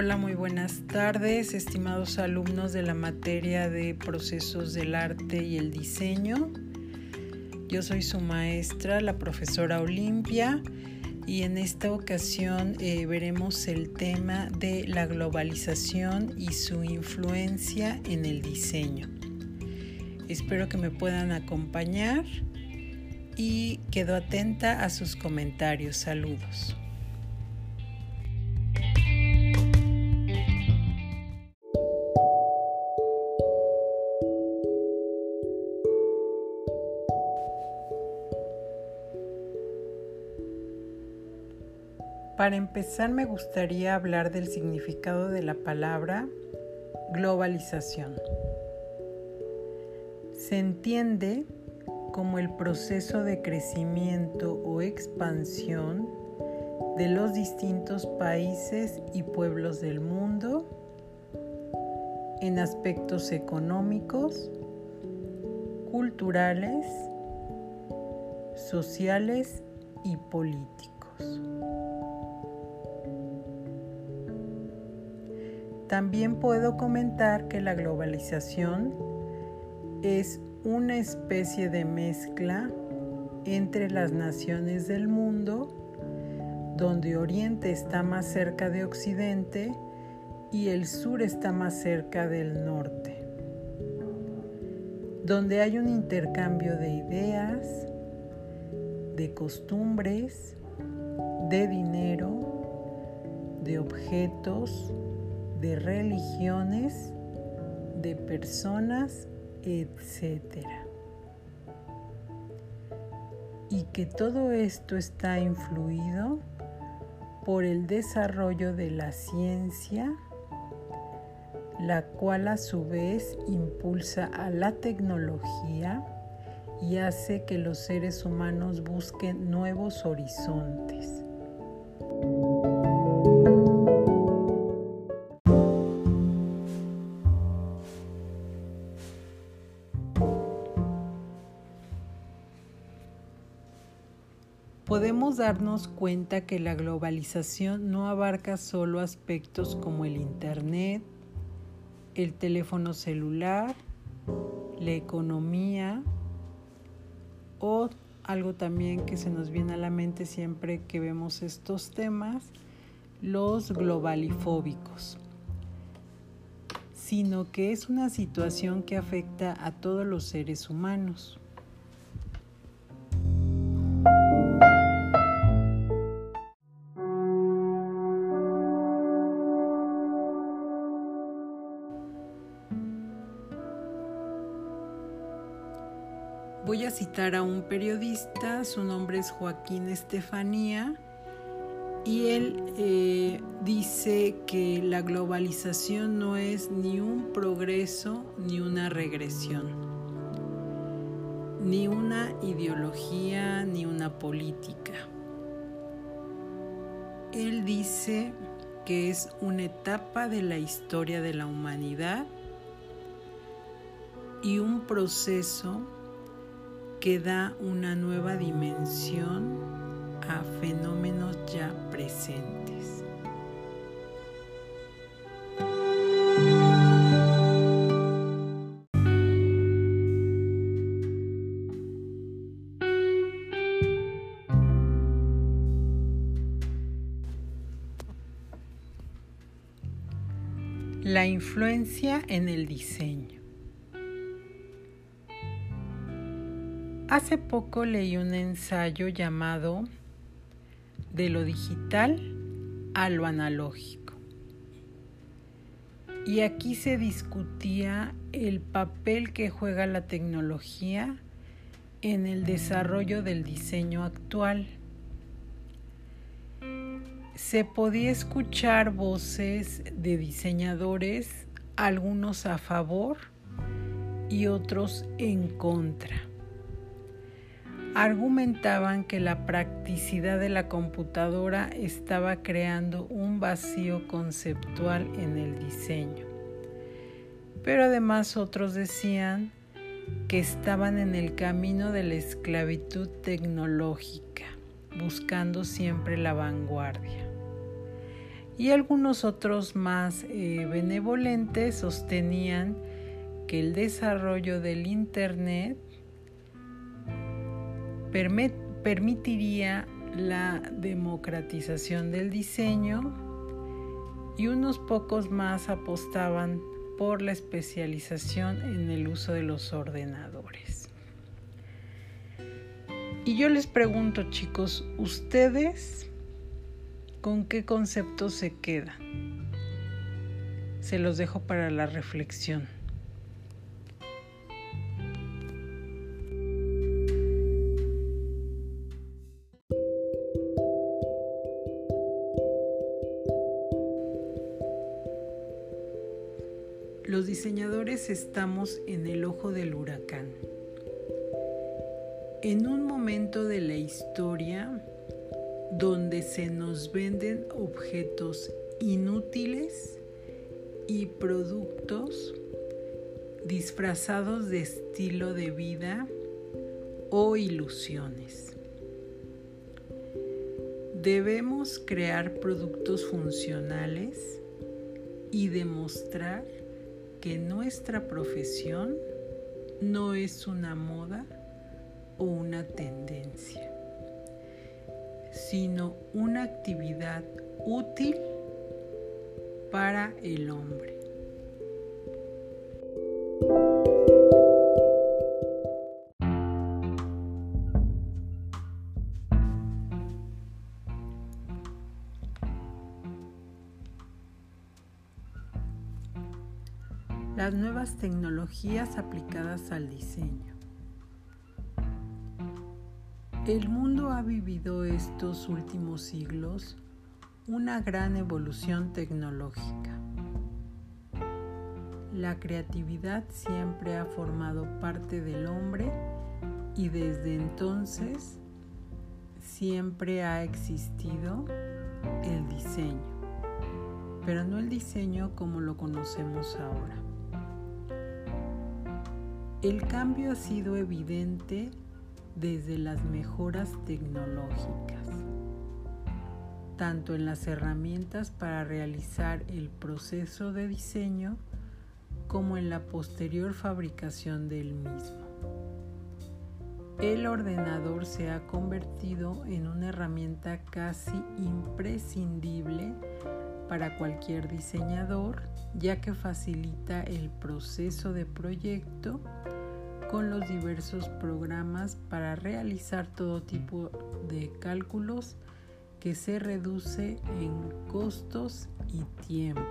Hola, muy buenas tardes, estimados alumnos de la materia de procesos del arte y el diseño. Yo soy su maestra, la profesora Olimpia, y en esta ocasión eh, veremos el tema de la globalización y su influencia en el diseño. Espero que me puedan acompañar y quedo atenta a sus comentarios. Saludos. Para empezar me gustaría hablar del significado de la palabra globalización. Se entiende como el proceso de crecimiento o expansión de los distintos países y pueblos del mundo en aspectos económicos, culturales, sociales y políticos. También puedo comentar que la globalización es una especie de mezcla entre las naciones del mundo, donde Oriente está más cerca de Occidente y el sur está más cerca del norte, donde hay un intercambio de ideas, de costumbres, de dinero, de objetos, de religiones, de personas, etc. Y que todo esto está influido por el desarrollo de la ciencia, la cual a su vez impulsa a la tecnología y hace que los seres humanos busquen nuevos horizontes. Podemos darnos cuenta que la globalización no abarca solo aspectos como el Internet, el teléfono celular, la economía o algo también que se nos viene a la mente siempre que vemos estos temas, los globalifóbicos, sino que es una situación que afecta a todos los seres humanos. Voy a citar a un periodista, su nombre es Joaquín Estefanía, y él eh, dice que la globalización no es ni un progreso ni una regresión, ni una ideología ni una política. Él dice que es una etapa de la historia de la humanidad y un proceso que da una nueva dimensión a fenómenos ya presentes. La influencia en el diseño. Hace poco leí un ensayo llamado De lo digital a lo analógico. Y aquí se discutía el papel que juega la tecnología en el desarrollo del diseño actual. Se podía escuchar voces de diseñadores, algunos a favor y otros en contra argumentaban que la practicidad de la computadora estaba creando un vacío conceptual en el diseño. Pero además otros decían que estaban en el camino de la esclavitud tecnológica, buscando siempre la vanguardia. y algunos otros más eh, benevolentes sostenían que el desarrollo del Internet permitiría la democratización del diseño y unos pocos más apostaban por la especialización en el uso de los ordenadores. Y yo les pregunto chicos, ¿ustedes con qué concepto se quedan? Se los dejo para la reflexión. Estamos en el ojo del huracán. En un momento de la historia donde se nos venden objetos inútiles y productos disfrazados de estilo de vida o ilusiones. Debemos crear productos funcionales y demostrar que nuestra profesión no es una moda o una tendencia, sino una actividad útil para el hombre. Las nuevas tecnologías aplicadas al diseño. El mundo ha vivido estos últimos siglos una gran evolución tecnológica. La creatividad siempre ha formado parte del hombre y desde entonces siempre ha existido el diseño, pero no el diseño como lo conocemos ahora. El cambio ha sido evidente desde las mejoras tecnológicas, tanto en las herramientas para realizar el proceso de diseño como en la posterior fabricación del mismo. El ordenador se ha convertido en una herramienta casi imprescindible para cualquier diseñador, ya que facilita el proceso de proyecto con los diversos programas para realizar todo tipo de cálculos que se reduce en costos y tiempos.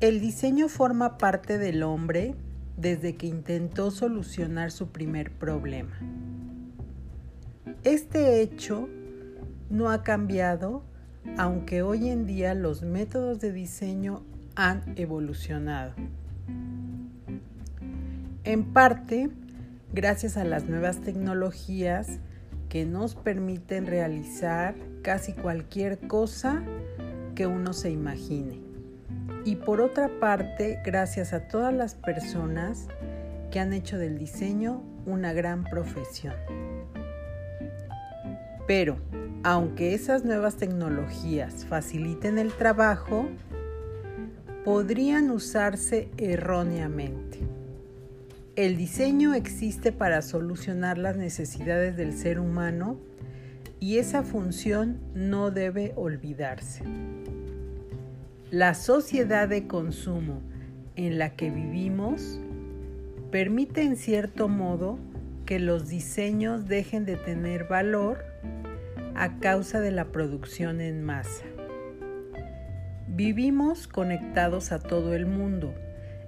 El diseño forma parte del hombre desde que intentó solucionar su primer problema. Este hecho no ha cambiado, aunque hoy en día los métodos de diseño han evolucionado. En parte, gracias a las nuevas tecnologías que nos permiten realizar casi cualquier cosa que uno se imagine. Y por otra parte, gracias a todas las personas que han hecho del diseño una gran profesión. Pero, aunque esas nuevas tecnologías faciliten el trabajo, podrían usarse erróneamente. El diseño existe para solucionar las necesidades del ser humano y esa función no debe olvidarse. La sociedad de consumo en la que vivimos permite en cierto modo que los diseños dejen de tener valor a causa de la producción en masa. Vivimos conectados a todo el mundo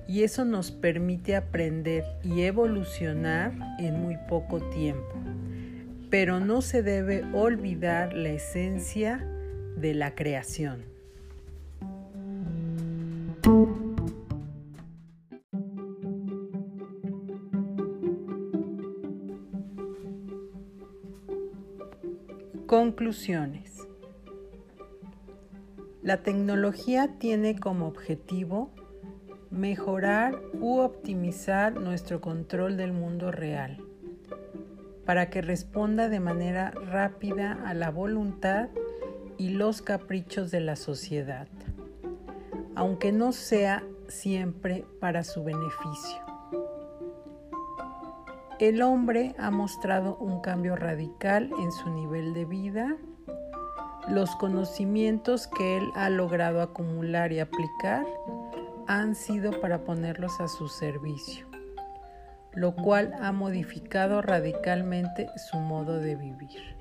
y eso nos permite aprender y evolucionar en muy poco tiempo. Pero no se debe olvidar la esencia de la creación. Conclusiones. La tecnología tiene como objetivo mejorar u optimizar nuestro control del mundo real para que responda de manera rápida a la voluntad y los caprichos de la sociedad, aunque no sea siempre para su beneficio. El hombre ha mostrado un cambio radical en su nivel de vida. Los conocimientos que él ha logrado acumular y aplicar han sido para ponerlos a su servicio, lo cual ha modificado radicalmente su modo de vivir.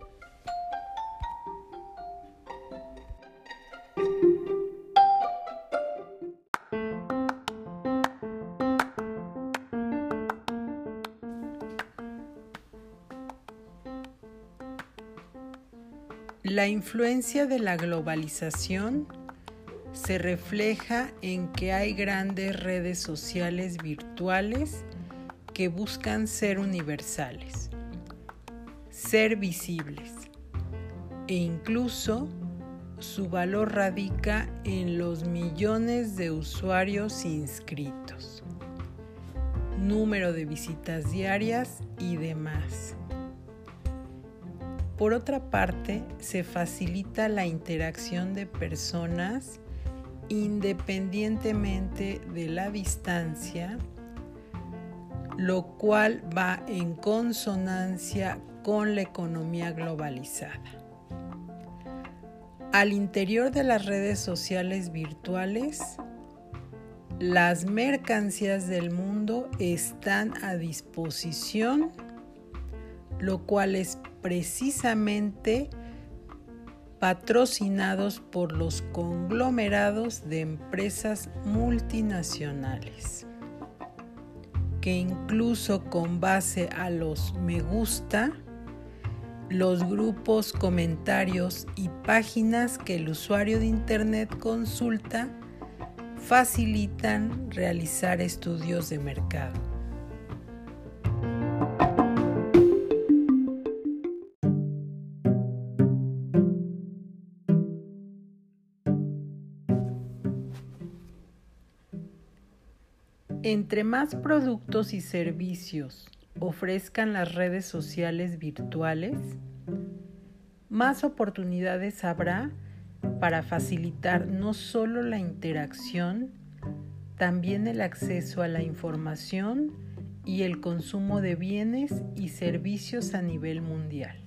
La influencia de la globalización se refleja en que hay grandes redes sociales virtuales que buscan ser universales, ser visibles e incluso su valor radica en los millones de usuarios inscritos, número de visitas diarias y demás. Por otra parte, se facilita la interacción de personas independientemente de la distancia, lo cual va en consonancia con la economía globalizada. Al interior de las redes sociales virtuales, las mercancías del mundo están a disposición, lo cual es precisamente patrocinados por los conglomerados de empresas multinacionales, que incluso con base a los me gusta, los grupos, comentarios y páginas que el usuario de Internet consulta facilitan realizar estudios de mercado. Entre más productos y servicios ofrezcan las redes sociales virtuales, más oportunidades habrá para facilitar no solo la interacción, también el acceso a la información y el consumo de bienes y servicios a nivel mundial.